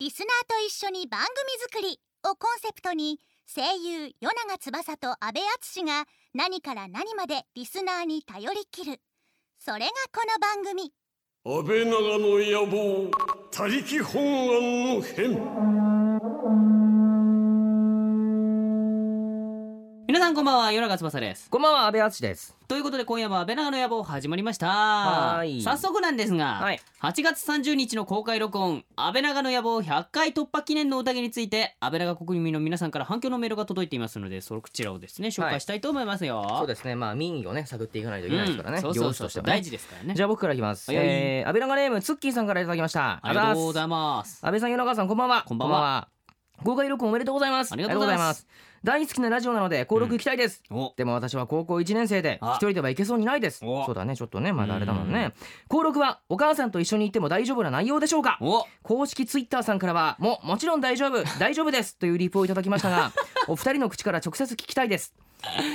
リスナーと一緒に番組作り」をコンセプトに声優与永翼と阿部淳が何から何までリスナーに頼りきる。それがこの番組。安倍長の野望他力本願の変。んこんばんは。夜中翼です。こんばんは、安倍敦です。ということで今夜も安倍長の野望始まりました。はい。早速なんですが、はい。8月30日の公開録音安倍長の野望100回突破記念の宴について安倍長国民の皆さんから反響のメールが届いていますのでそちらをですね紹介したいと思いますよ、そうですね、まあ民意をね、探っていかないといけないですからね。うん。そうそう行そう。大事ですからね。じゃあ僕からいきます。はい。はいえー、安倍長ネームツッキーさんからいただきました。ありがとうございす。ます。安倍さん、与永さん、こんばんは。こんばんは公開録音おめでとうございます。ありがとうございますいます。大好きなラジオなので、登録行きたいです。おでも私は高校1年生で一人では行けそうにないですそうだねちょっとねまだあれだもんね登録はお母さんと一緒に行っても大丈夫な内容でしょうか公式ツイッターさんからはももちろん大丈夫大丈夫ですというリプをいただきましたがお二人の口から直接聞きたいです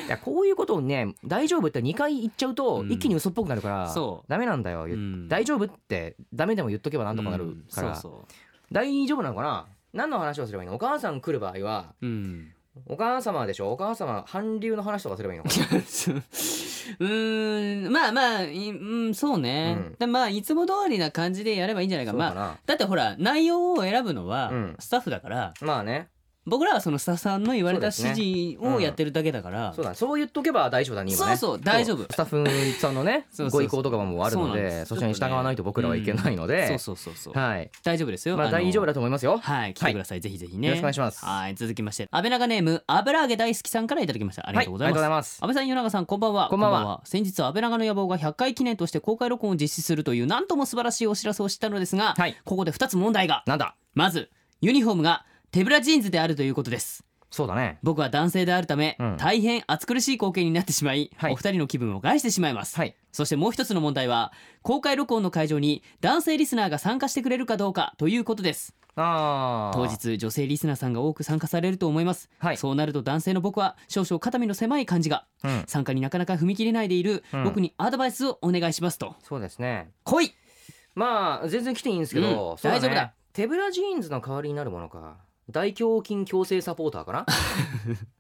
いやこういうことをね大丈夫って2回言っちゃうと、一気に嘘っぽくなるからそうダメなんだよ、うん大丈夫ってダメでも言っとけばなんとかなるから、うんそう大丈夫なのかな何の話をすればいいの？お母さん来る場合はそううん。お母様でしょ？お母様韓流の話とかすればいいのか？な うーん。まあまあいうんそうね、うん。でまあいつも通りな感じでやればいいんじゃないか。かな。だってほら内容を選ぶのはうん。スタッフだから、まあね僕らはそのスタッフさんの言われた指示をやってるだけだから、そうだね。そう言っとけば大丈夫だね今ね。そうそう大丈夫。スタッフさんのね ご意向とかもあるのでそちらに従わないと僕らはいけないので、そうそうそうそう、はい大丈夫ですよまあの大丈夫だと思いますよはい来てください、ぜひぜひねよろしくお願いしますはい続きまして安倍長ネーム油揚げ大好きさんからいただきましたありがとうございます,、安倍さん、与永さん、こんばんは。こんばんは先日、安倍長の野望が100回記念として公開録音を実施するという、なんとも素晴らしいお知らせを知ったのですが、はいここで2つ問題が。なんだまず、ユニフォームが手ぶらジーンズであるということです。そうだね。僕は男性であるため、うん。大変暑苦しい光景になってしまい、はい。お二人の気分を害してしまいます。はい。そしてもう一つの問題は、公開録音の会場に男性リスナーが参加してくれるかどうかということです。あー。当日女性リスナーさんが多く参加されると思います、はい。そうなると男性の僕は少々肩身の狭い感じがうん。参加になかなか踏み切れないでいるうん。僕にアドバイスをお願いしますと。そうですね。来い。まあ全然来ていいんですけど、うん。ね。大丈夫だ。手ぶらジーンズの代わりになるものか大胸筋矯正サポーターかな？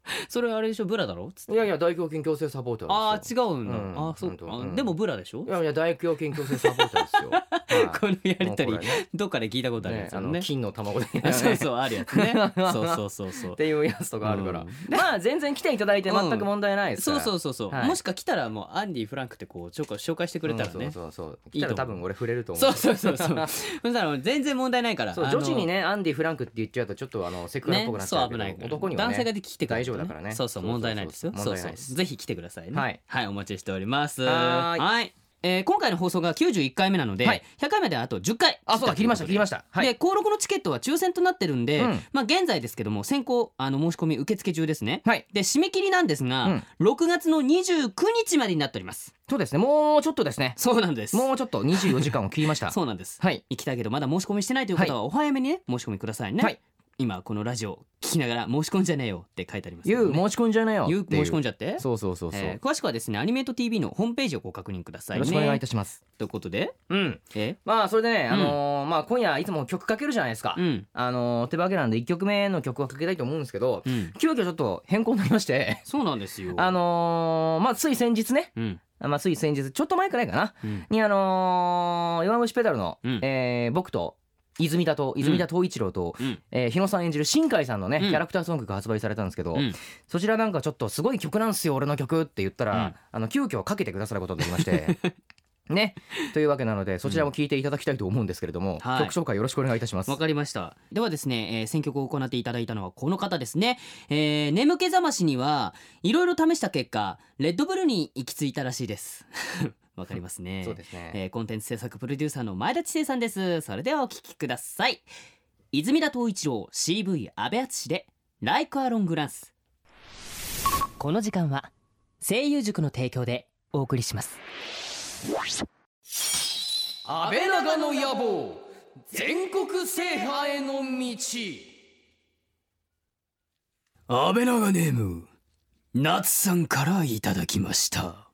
それあれでしょ？ブラだろ？つって。いやいや大胸筋矯正サポーターああ違うんだ、うん。あーそう。うん。でもブラでしょ？いやいや大胸筋矯正サポーターですよ、はい。このやりとり、どっかで聞いたことあるやねつあのね。あの金の卵であ そうそうあるやつね。そうそうそうそう。っていうやつとかあるから、うん。まあ全然来ていただいて全く問題ないです。かそうら、そうそうそう、はい。もしか来たらもうアンディ・フランクってこうちょっと紹介してくれたらね、うんそうそうそう。来たら多分俺触れると思そううそうそうそう。そしたら全然問題ないから女子にねアンディ・フランクって言っちゃうとちょっとあのセクハラっぽくなっちゃうけど、そう危ない男にはね男性がで来てくれる大丈夫だからね。そうそう。問題ないですよ。そうそうぜひ来てくださいね。はい。お待ちしております。はーい。えー今回の放送が91回目なので、はい。100回目であと10回。あそうだ切りました切りました。はい。で登録のチケットは抽選となってるんで、うん。まあ現在ですけども先行あの申し込み受付中ですね。はい。で締め切りなんですが、6月の29日までになっております。そうですね。もうちょっとですね。そうなんです。もうちょっと24時間を切りました。そうなんです。はい。行きたいけどまだ申し込みしてないという方はお早めにね申し込みくださいね、はい今このラジオ聞きながら申し込んじゃねえよって書いてありますね。う申し込んじゃねよ言うっていう。申し込んじゃって？そうそうそうそう、えー詳しくはですねアニメート TV のホームページをご確認くださいね。よろしくお願いいたします。ということで？うん。え？まあそれでね、あのーまあ今夜いつも曲かけるじゃないですか、うん。あのーってわけなんで1曲目の曲をかけたいと思うんですけど、うん。急遽ちょっと変更になりまして。そうなんですよ。あのーまあつい先日ね。うん。まあつい先日ちょっと前くらいかな。うん。にあのー弱虫ペダルの、うん。えー僕と泉田と泉田藤一郎と、うん。えー日野さん演じる新海さんのね、うん。キャラクターソングが発売されたんですけど、うん。そちらなんかちょっとすごい曲なんすよ俺の曲って言ったら、うん。あの急遽かけてくださることになりまして ね。というわけなのでそちらも聞いていただきたいと思うんですけれども、はい。曲紹介よろしくお願いいたします。わかりました。ではですね、えー選曲を行っていただいたのはこの方ですね、えー眠気覚ましにはいろいろ試した結果レッドブルに行き着いたらしいですわかりますね。そうですね、えーコンテンツ制作プロデューサーの前田知世さんです。それではお聞きください。泉田東一郎 CV 阿部淳で「Like a Long Lance」この時間は声優塾の提供でお送りします。安倍長の野望全国制覇への道。安倍長ネーム夏さんからいただきました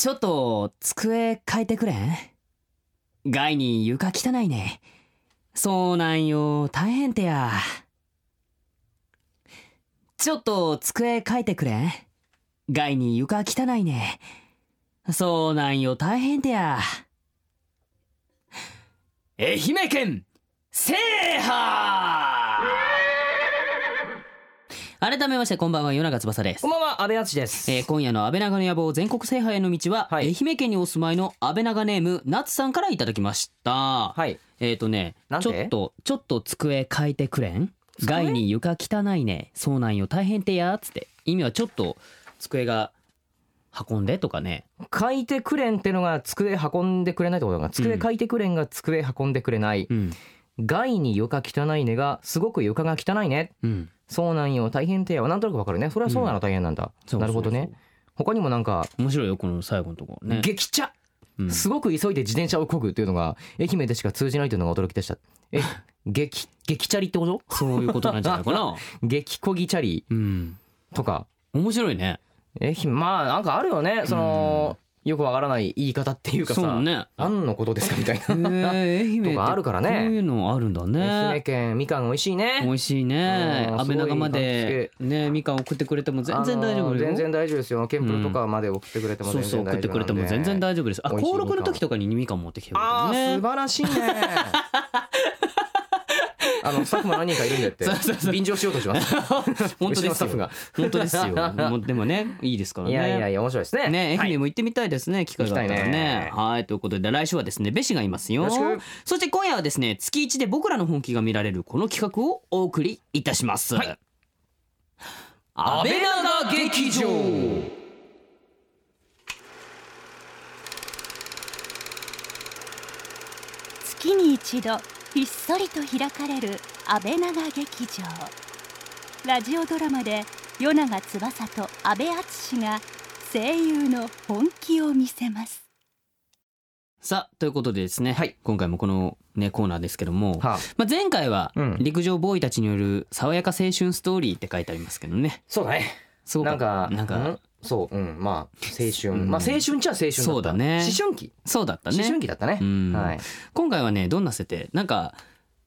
ちょっと机変えてくれ。ん外に床汚いね。そうなんよ。大変てや。ちょっと机書いてくれ。ん外に床汚いね。そうなんよ。大変てや。愛媛県制覇！改めましてこんばんは夜長翼です。こんばんは安倍敦です、えー今夜の安倍長の野望全国制覇への道は、はい。愛媛県にお住まいの安倍長ネーム夏さんからいただきました、はい。えっ、とねちょっとちょっと机変えてくれん？机？外に床汚いね。そうなんよ。大変てやつって。意味はちょっと机が運んでとかね。書いてくれんってのが机運んでくれないってことだから机書いてくれんが机運んでくれない、うん。外に床汚いねがすごく床が汚いね。うんそうなんよ。大変てやなんとなくわかるね。それはそうなの大変なんだ、そうなるほどね。他にもなんか、面白いよこの最後のとこ。ろね、激茶うん。すごく急いで自転車を漕ぐっていうのが愛媛でしか通じないというのが驚きでした。え激激チャリってこと？そういうことなんじゃないかな。激漕ぎチャリうん。とか。面白いね。愛媛まあなんかあるよね。その、よくわからない言い方っていうかさそうね。何のことですかみたいへーな愛媛とかあるからね。こういうのあるんだ愛ね媛県みかん美味しいね。美味しいね。うん安倍長までねみかん送ってくれても全然大丈夫全然大丈夫ですよ。ケンプルとかまで送ってくれてもそうそう全然大丈夫なんで。送ってくれても全然大丈夫です。あ登録の時とかにみかん持ってきてくれあー素てね晴らしいね あのスタッフも何人かいるんでってそうそうそう。便乗しようとします。本当ですよ。うちのスタッフが。本当ですよ。もうでもねいいですからね。いやいやいや面白いですね。ね、はい。愛媛も行ってみたいですね、機会があったらね。ね。はい、ということで来週はですね、ベシがいますよ。そして今夜はですね、月一で僕らの本気が見られるこの企画をお送りいたします。はい。安倍長劇場。月に一度ひっそりと開かれる安倍長劇場。ラジオドラマで与永翼と阿部淳が声優の本気を見せます。さあ、ということでですね、はい。今回もこのね、コーナーですけども、はあ。まあ、前回はうん。陸上ボーイたちによる爽やか青春ストーリーって書いてありますけどね。そうだね。そうなんかなんか、うん？そううんまあ青春。うん。まあ青春っちゃ青春だった。そうだね。思春期。そうだったね。思春期だったね。うん。はい。今回はね、どんな設定？なんか、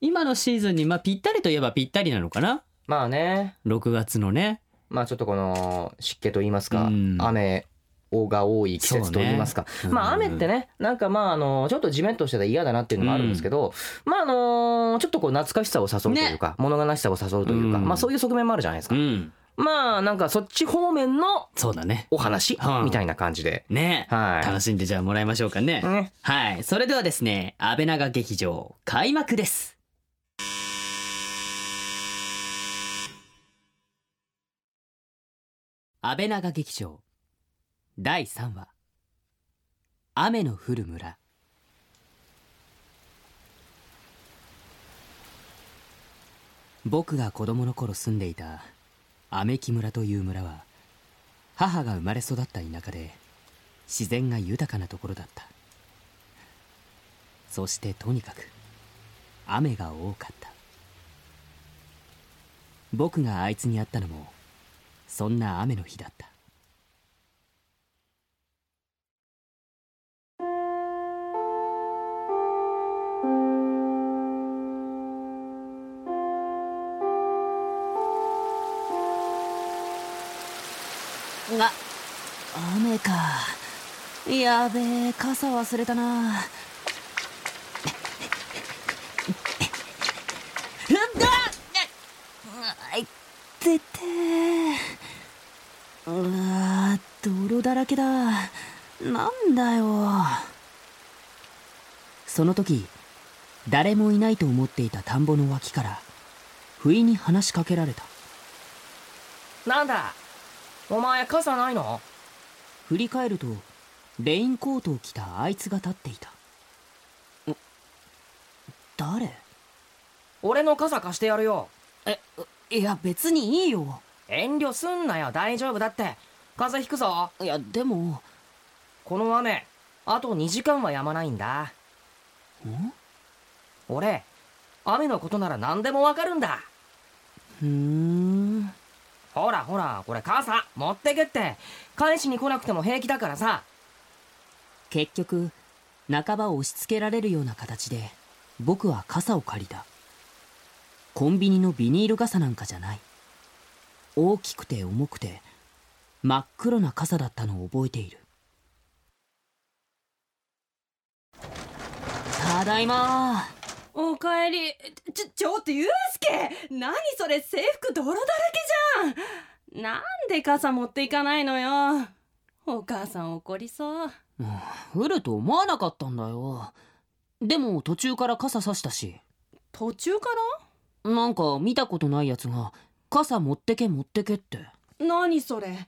今のシーズンに、まあ、ぴったりといえばぴったりなのかな？まあね。6月のね。まあちょっとこの湿気と言いますか、うん。雨が多い季節と言いますか、そうねまあうん雨ってねなんかまああのちょっとジメッとしてたら嫌だなっていうのもあるんですけど、まああのちょっとこう懐かしさを誘うというか、物悲しさを誘うというか、うん。まあそういう側面もあるじゃないですか、うんまあなんかそっち方面のそうだね。お話うん。みたいな感じで、ね。はい。楽しんでじゃあもらいましょうかね、ね。はい。それではですね安倍長劇場開幕です。安倍長劇場第3話。雨の降る村。僕が子供の頃住んでいた雨木村という村は母が生まれ育った田舎で自然が豊かなところだった。そしてとにかく雨が多かった。僕があいつに会ったのもそんな雨の日だった。が。雨か。やべえ傘忘れたな。あいっててうわ泥だらけだ。なんだよ。その時誰もいないと思っていた田んぼの脇から不意に話しかけられた。なんだ？お前傘ないの？振り返るとレインコートを着たあいつが立っていた。ん。誰？俺の傘貸してやるよ。えいや別にいいよ。遠慮すんなよ。大丈夫だって。風邪ひくぞ。いやでも。この雨あと2時間は止まないんだ。ん？俺雨のことなら何でもわかるんだ。ふーんほらほらこれ傘持ってけって。返しに来なくても平気だからさ。結局半ば押し付けられるような形で僕は傘を借りた。コンビニのビニール傘なんかじゃない。大きくて重くて真っ黒な傘だったのを覚えている。ただいまおかえり。ちょちょっとゆうすけ何それ制服泥だらけじゃんなんで傘持っていかないのよお母さん怒りそう降ると思わなかったんだよでも途中から傘さしたし途中からなんか見たことないやつが傘持ってけ持ってけって何それ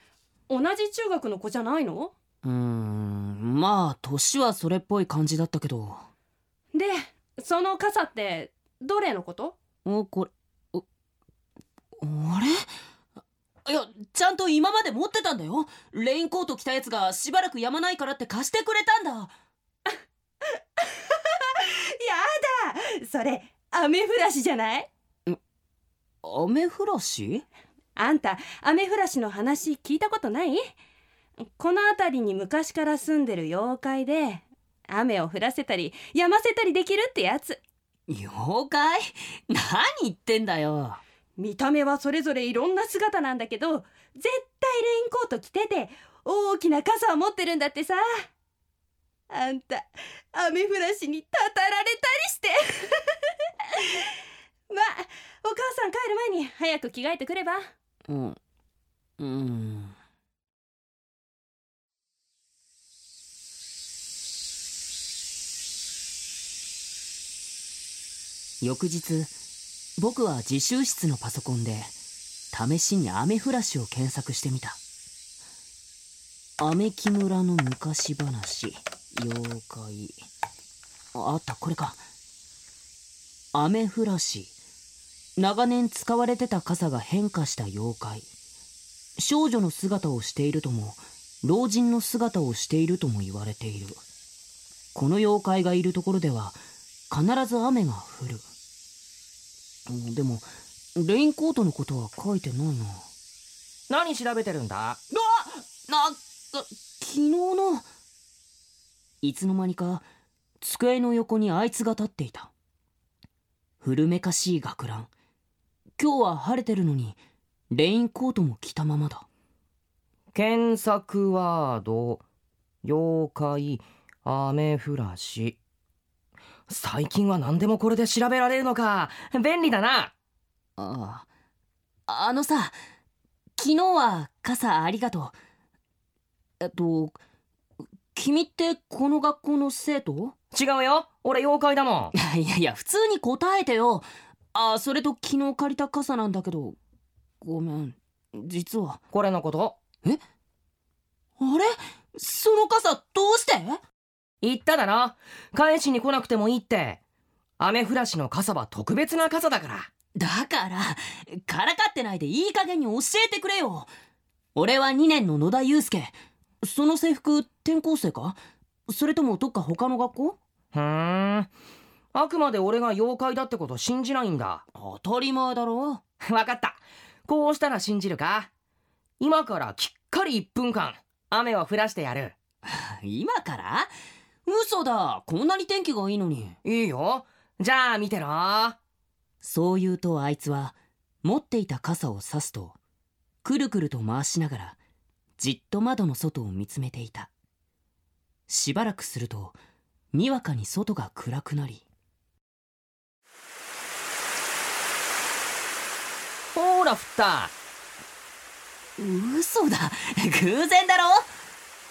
同じ中学の子じゃないのうーんまあ年はそれっぽい感じだったけどでその傘ってどれのこと？おこれ。おあれ？いやちゃんと今まで持ってたんだよ。レインコート着たやつがしばらくやまないからって貸してくれたんだ。やだ！それアメフラシじゃない？アメフラシあんたアメフラシの話聞いたことない？この辺りに昔から住んでる妖怪で雨を降らせたり止ませたりできるってやつ。妖怪？何言ってんだよ。見た目はそれぞれいろんな姿なんだけど絶対レインコート着てて大きな傘を持ってるんだってさ。あんた雨降らしにたたられたりして。まあお母さん帰る前に早く着替えてくれば。うん。うん翌日僕は自習室のパソコンで試しに雨フラシを検索してみた。雨木村の昔話妖怪。あったこれか。雨フラシ長年使われてた傘が変化した妖怪。少女の姿をしているとも老人の姿をしているとも言われている。この妖怪がいるところでは必ず雨が降る。でもレインコートのことは書いてないな。何調べてるんだ？なな昨日のいつの間にか机の横にあいつが立っていた。古めかしい学ラン。今日は晴れてるのにレインコートも着たままだ。検索ワード妖怪雨フラシ最近は何でもこれで調べられるのか。便利だな。あああのさ昨日は傘ありがとう。えっと君ってこの学校の生徒？違うよ。俺妖怪だもん。いやいや普通に答えてよ。あそれと昨日借りた傘なんだけど。ごめん。実は。これのこと。あれ？その傘どうして？言っただろ。返しに来なくてもいいって。雨フラシの傘は特別な傘だから。だからからかってないでいい加減に教えてくれよ。俺は2年の野田祐介。その制服転校生か？それともどっか他の学校？ふーん。あくまで俺が妖怪だってこと信じないんだ。当たり前だろ。わかった。こうしたら信じるか。今からきっかり1分間雨を降らしてやる。今から？嘘だ。こんなに天気がいいのに。いいよ。じゃあ見てろ。そう言うとあいつは持っていた傘を差すとくるくると回しながらじっと窓の外を見つめていた。しばらくするとにわかに外が暗くなりほら降った。嘘だ。偶然だろ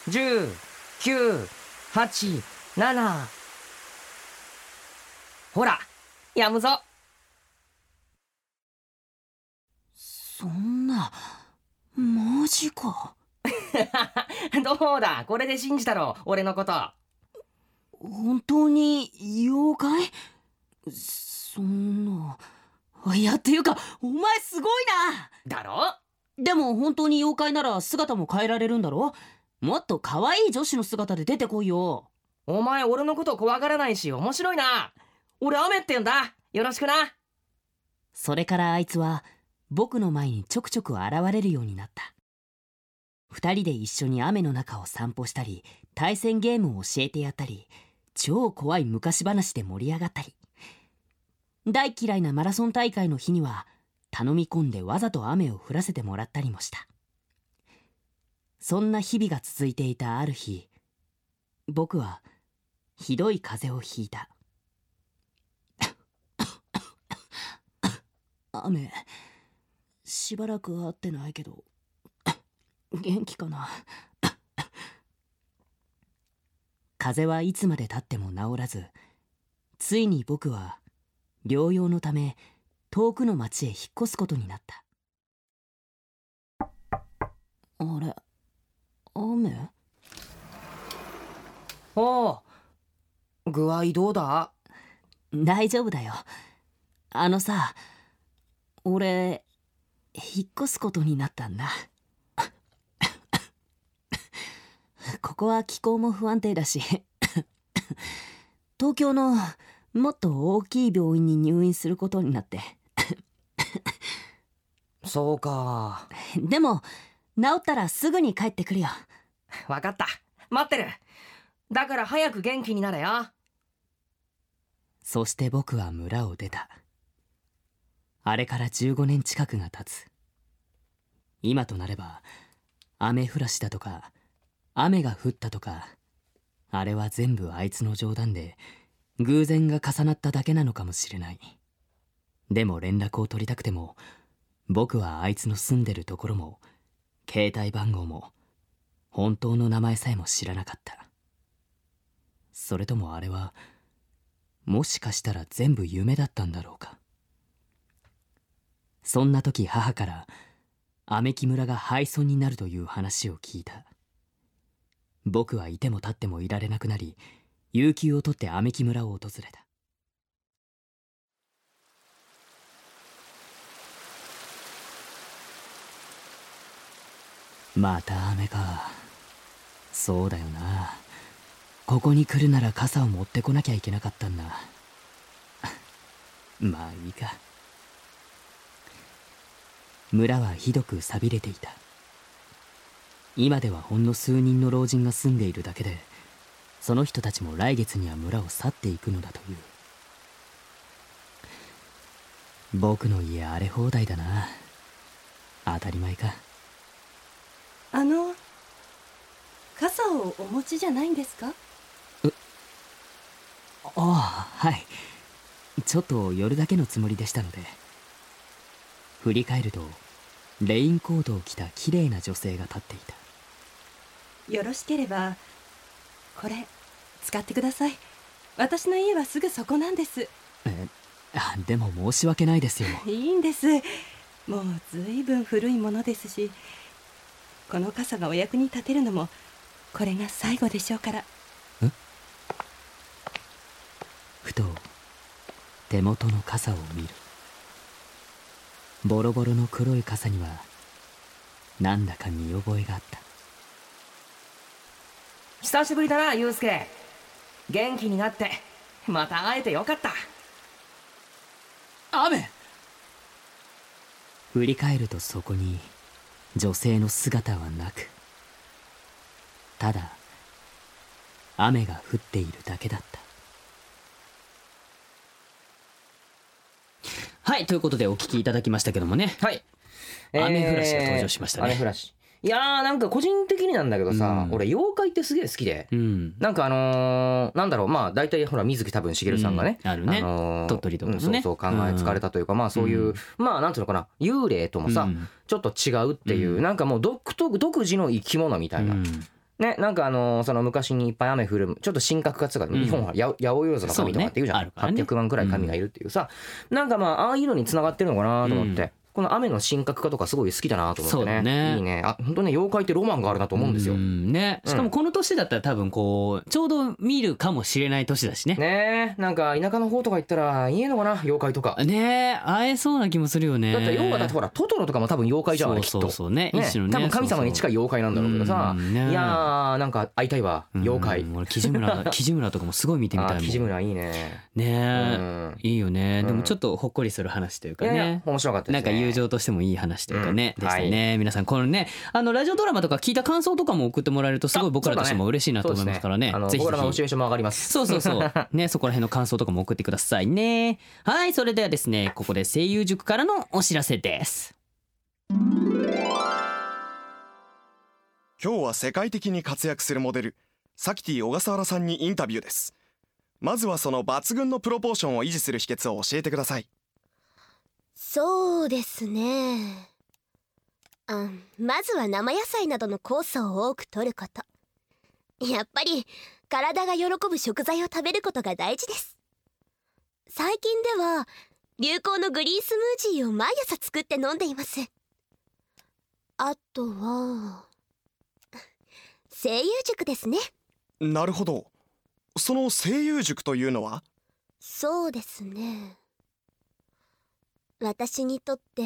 ？10、9、8、7ほら。やむぞ。そんな。マジか。どうだ？これで信じたろ？俺のこと。本当に妖怪？そんな。いやっていうかお前すごいな。だろ？でも本当に妖怪なら姿も変えられるんだろ？もっと可愛い女子の姿で出てこいよ。お前俺のこと怖がらないし面白いな。俺雨って言うんだ。よろしくな。それからあいつは僕の前にちょくちょく現れるようになった。二人で一緒に雨の中を散歩したり対戦ゲームを教えてやったり超怖い昔話で盛り上がったり。大嫌いなマラソン大会の日には頼み込んでわざと雨を降らせてもらったりもしたそんな日々が続いていたある日僕はひどい風邪をひいた。雨しばらく会ってないけど元気かな。風邪はいつまでたっても治らずついに僕は療養のため遠くの町へ引っ越すことになった。あれ？雨？おう具合どうだ？大丈夫だよ。あのさ俺引っ越すことになったんだ。ここは気候も不安定だし東京のもっと大きい病院に入院することになって。そうか。でも治ったらすぐに帰ってくるよ。わかった。待ってる。だから早く元気になれよ。そして僕は村を出た。あれから15年近くが経つ。今となれば雨降らしだとか雨が降ったとかあれは全部あいつの冗談で偶然が重なっただけなのかもしれない。でも連絡を取りたくても僕はあいつの住んでるところも携帯番号も本当の名前さえも知らなかった。それともあれはもしかしたら全部夢だったんだろうか。そんな時母から雨木村が廃村になるという話を聞いた。僕はいても立ってもいられなくなり有給を取って雨木村を訪れた。また雨か。そうだよな。ここに来るなら傘を持ってこなきゃいけなかったんだ。まあいいか。村はひどく寂れていた。今ではほんの数人の老人が住んでいるだけでその人たちも来月には村を去っていくのだという。僕の家荒れ放題だな。当たり前か。あの傘をお持ちじゃないんですか？ああはい。ちょっと寄るだけのつもりでしたので。振り返るとレインコートを着た綺麗な女性が立っていた。よろしければこれ使ってください。私の家はすぐそこなんです。えあでも申し訳ないですよ。いいんです。もうずいぶん古いものですしこの傘がお役に立てるのもこれが最後でしょうから。ふと手元の傘を見る。ボロボロの黒い傘にはなんだか見覚えがあった。久しぶりだなユうスケ。元気になってまた会えてよかった。雨！振り返るとそこに女性の姿はなくただ雨が降っているだけだった。はいということでお聞きいただきましたけどもね。はい。雨降らしが登場しましたね。雨降らしいやーなんか個人的になんだけどさ、うん。俺妖怪ってすげえ好きで。うん。なんかあのーなんだろうまあ大体ほら水木多分茂さんがね、うん。あるね。のー鳥取とかのね。うんそうそう考えつかれたというか、まあそういう、うん。まあなんていうのかな幽霊ともさ、うん。ちょっと違うっていう、うん。なんかもう独特独自の生き物みたいな、うん。ねなんかあのーその昔にいっぱい雨降るちょっと神格化とか、うん。日本は八百万の神とかっていうじゃん、ね。あるからね。800万くらい神がいるっていうさ、なんかまあああいうのに繋がってるのかなと思って、うんこの雨の神格化とかすごい好きだなと思ってね。ね。いいね。あ本当ね妖怪ってロマンがあるなと思うんですよ、ん。ね。しかもこの年だったら多分こうちょうど見るかもしれない年だしね。ねえ。なんか田舎の方とか行ったらいいのかな？妖怪とか。ねえ。会えそうな気もするよね。だって要はだってほらトトロとかも多分妖怪じゃんきっと。そうそうそうね。ね一種のね。多分神様に近い妖怪なんだろうけどさ。いやーなんか会いたいわ。妖怪。うん俺木地村 木地村とかもすごい見てみたいも木地村いいね。うねいいよね。うん。でもちょっとほっこりする話というかね。面白かったですね。なんか友情としてもいい話というかね、うん。でしたね、皆さんこのねあのラジオドラマとか聞いた感想とかも送ってもらえるとすごい僕らとしても嬉しいなと思いますからね。そうですあのぜひぜひ。僕らのモチベーションも上がります。そうそうそう。ね、そこら辺の感想とかも送ってくださいね。はい、それではですね、ここで声優塾からのお知らせです。今日は世界的に活躍するモデルサキティ小笠原さんにインタビューです。まずはその抜群のプロポーションを維持する秘訣を教えてくださいそうですね。あまずは生野菜などの酵素を多く摂ること。やっぱり体が喜ぶ食材を食べることが大事です。最近では流行のグリーンスムージーを毎朝作って飲んでいます。あとは 声優塾ですね。なるほど。その声優塾というのは？そうですね私にとって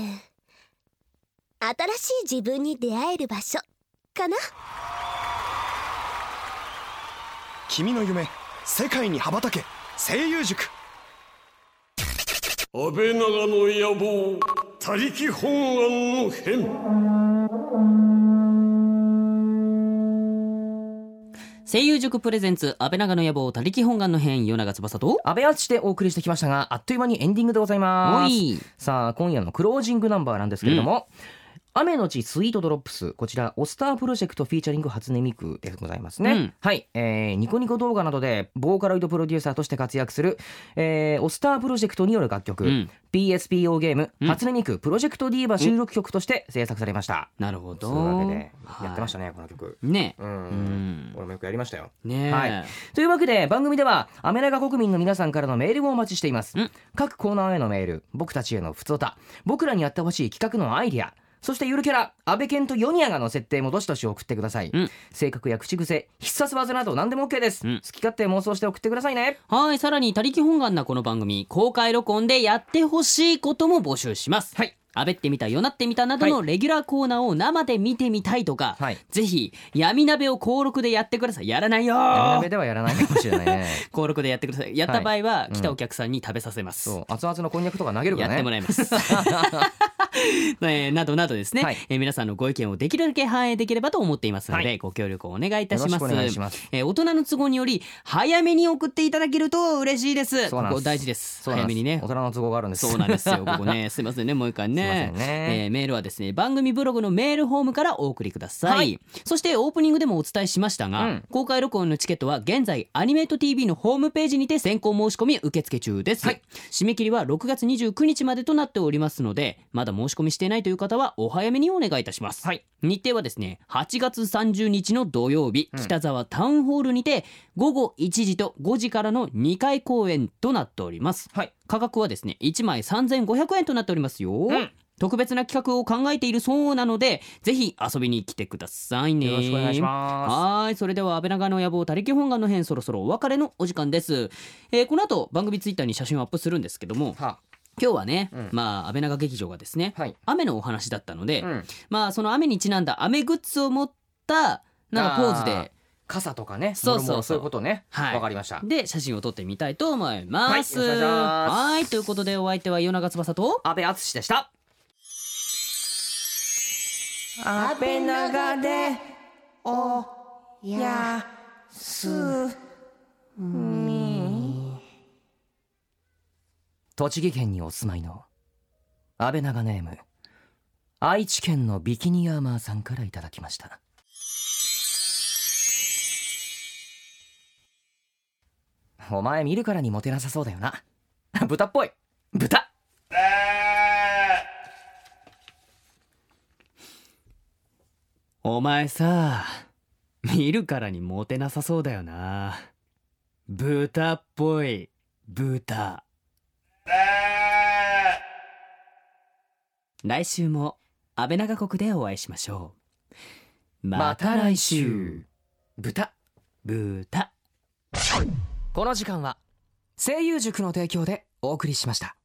新しい自分に出会える場所かな？君の夢世界に羽ばたけ声優塾。あべながの野望他力本願の編声優塾 presents、あべながの野望、他力本願の編、代永翼と、阿部敦でお送りしてきましたがあっという間にエンディングでございおます。い。さあ今夜のクロージングナンバーなんですけれども、雨のち Sweet Drops。こちら OSTER project featuring 初音ミクでございますね、うん。はい、えーニコニコ動画などでボーカロイドプロデューサーとして活躍する、えーオスタープロジェクトによる楽曲、うん。PSPO ゲーム、うん。初音ミクプロジェクトディーバ収録曲として制作されました、なるほど。というわけではい。やってましたね、この曲。ね。うん、うん。俺もよくやりましたよ。ねはい。というわけで番組ではアメリカ国民の皆さんからのメールをお待ちしています。うん。各コーナーへのメール。僕たちへのふつおた。僕らにやってほしい企画のアイディアそしてゆるキャラ安倍健とヨニアがの設定もどしどし送ってください、うん。性格や口癖必殺技など何でも OK です、うん。好き勝手妄想して送ってくださいね。はい、さらに、他力本願なこの番組、公開録音でやってほしいことも募集します。はい。あべってみた、よなってみたなどのレギュラーコーナーを生で見てみたいとか、はい。ぜひ、闇鍋を登録でやってください。やらないよ闇鍋ではやらないかもしれないね。登録でやってください。やった場合は、うん。来たお客さんに食べさせます。そう。熱々のこんにゃくとか投げるかやらね。ってもらいます。えーなどなどですね、はい。えー皆さんのご意見をできるだけ反映できればと思っていますので、はい。ご協力をお願いいたします。ます。えー大人の都合により早めに送っていただけると嬉しいです。そうなんです。ここ大事です。早めにね。大人の都合があるんです。そうなんですよ。ここね すいませんねもう一回ね。ね。えーメールはですね番組ブログのメールフォームからお送りください、はい。そしてオープニングでもお伝えしましたが、うん。公開録音のチケットは現在アニメート TV のホームページにて先行申し込み受付中です、はい。締め切りは6月29日までとなっておりますのでまだ申し込みしていないという方はお早めにお願いいたします、はい。日程はですね8月30日の土曜日、うん。北沢タウンホールにて午後1時と5時からの2回公演となっております。はい。価格はですね1枚3500円となっておりますよ、ん。特別な企画を考えているそうなのでぜひ遊びに来てくださいね。よろしくお願いします。はい。それでは安倍長の野望他力本願の編そろそろお別れのお時間です、えーこの後番組ツイッターに写真をアップするんですけどもは今日はね、うん。まあ安倍長劇場がですね、はい。雨のお話だったので、うん。まあその雨にちなんだ雨グッズを持ったなんかポーズで傘とかねそうそうそう。もろもろそういうことね。わ、はい。かりました。で写真を撮ってみたいと思います。はいよろしくお願いします。はいということでお相手は夜長翼と安倍敦でした。安倍長でおやすみ栃木県にお住まいの安倍長ネーム愛知県のビキニアーマーさんからいただきました。お前見るからにモテなさそうだよな。豚っぽい。豚。お前さ見るからにモテなさそうだよな。豚っぽい。豚。来週も安倍長国でお会いしましょう。また来週。豚。豚。この時間は声優塾の提供でお送りしました